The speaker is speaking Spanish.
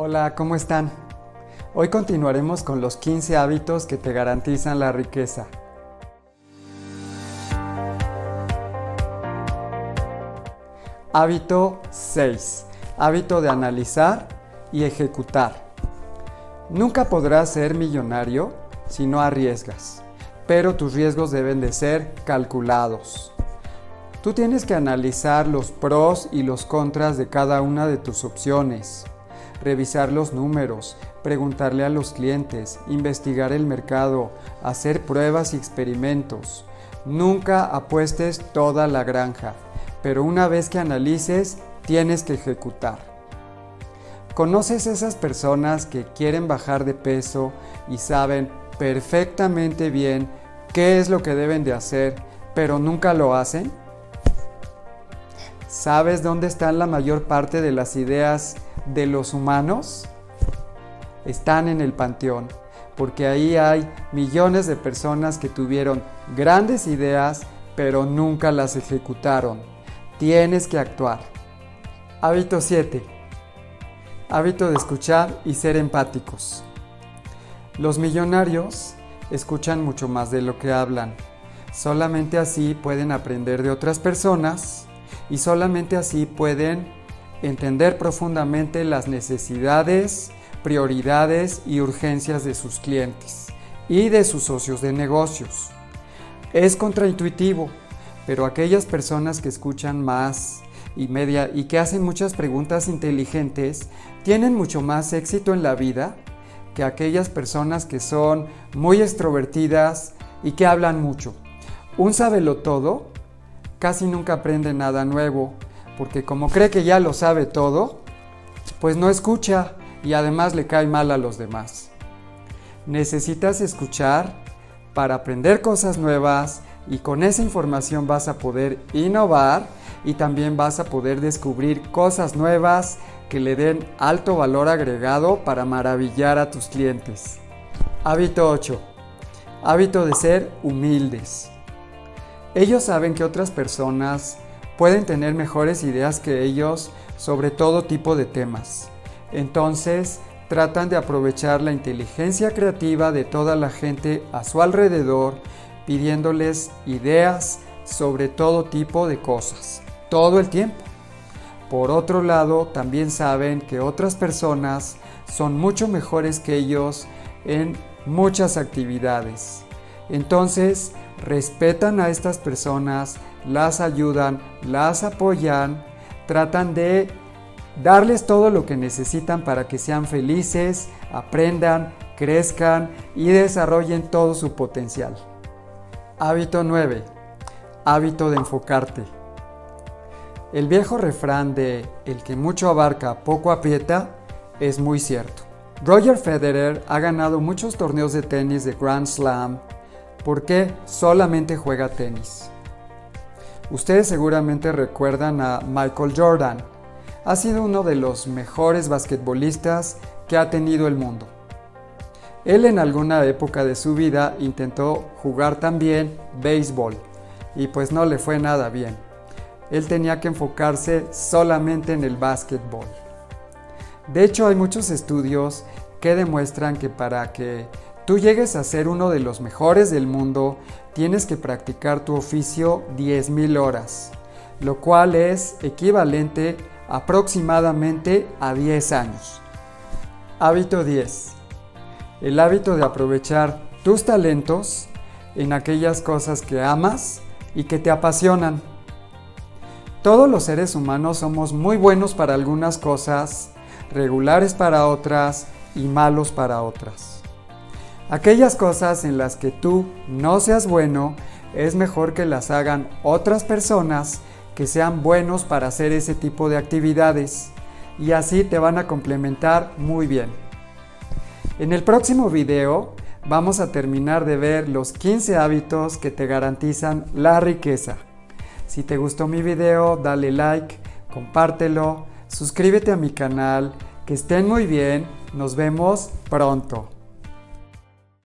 Hola, ¿cómo están? Hoy continuaremos con los 15 hábitos que te garantizan la riqueza. Hábito 6. Hábito de analizar y ejecutar. Nunca podrás ser millonario si no arriesgas, pero tus riesgos deben de ser calculados. Tú tienes que analizar los pros y los contras de cada una de tus opciones, revisar los números, preguntarle a los clientes, investigar el mercado, hacer pruebas y experimentos. Nunca apuestes toda la granja, pero una vez que analices, tienes que ejecutar. ¿Conoces esas personas que quieren bajar de peso y saben perfectamente bien qué es lo que deben de hacer, pero nunca lo hacen? ¿Sabes dónde están la mayor parte de las ideas de los humanos? Están en el panteón, porque ahí hay millones de personas que tuvieron grandes ideas, pero nunca las ejecutaron. Tienes que actuar. Hábito 7. Hábito de escuchar y ser empáticos. Los millonarios escuchan mucho más de lo que hablan. Solamente así pueden aprender de otras personas y solamente así pueden entender profundamente las necesidades, prioridades y urgencias de sus clientes y de sus socios de negocios. Es contraintuitivo, pero aquellas personas que escuchan más y media y que hacen muchas preguntas inteligentes tienen mucho más éxito en la vida que aquellas personas que son muy extrovertidas y que hablan mucho. Un todo casi nunca aprende nada nuevo, porque como cree que ya lo sabe todo, pues no escucha y además le cae mal a los demás. Necesitas escuchar para aprender cosas nuevas y con esa información vas a poder innovar y también vas a poder descubrir cosas nuevas que le den alto valor agregado para maravillar a tus clientes. Hábito 8. Hábito de ser humildes. Ellos saben que otras personas pueden tener mejores ideas que ellos sobre todo tipo de temas. Entonces, tratan de aprovechar la inteligencia creativa de toda la gente a su alrededor, pidiéndoles ideas sobre todo tipo de cosas, todo el tiempo. Por otro lado, también saben que otras personas son mucho mejores que ellos en muchas actividades. Entonces, respetan a estas personas, las ayudan, las apoyan, tratan de darles todo lo que necesitan para que sean felices, aprendan, crezcan y desarrollen todo su potencial. Hábito 9. Hábito de enfocarte. El viejo refrán de el que mucho abarca, poco aprieta es muy cierto. Roger Federer ha ganado muchos torneos de tenis de Grand Slam porque solamente juega tenis. Ustedes seguramente recuerdan a Michael Jordan. Ha sido uno de los mejores basquetbolistas que ha tenido el mundo. Él en alguna época de su vida intentó jugar también béisbol y pues no le fue nada bien. Él tenía que enfocarse solamente en el básquetbol. De hecho hay muchos estudios que demuestran que para que tú llegues a ser uno de los mejores del mundo, tienes que practicar tu oficio 10.000 horas, lo cual es equivalente aproximadamente a 10 años. Hábito 10. El hábito de aprovechar tus talentos en aquellas cosas que amas y que te apasionan. Todos los seres humanos somos muy buenos para algunas cosas, regulares para otras y malos para otras. Aquellas cosas en las que tú no seas bueno, es mejor que las hagan otras personas que sean buenos para hacer ese tipo de actividades y así te van a complementar muy bien. En el próximo video vamos a terminar de ver los 15 hábitos que te garantizan la riqueza. Si te gustó mi video, dale like, compártelo, suscríbete a mi canal, que estén muy bien, nos vemos pronto.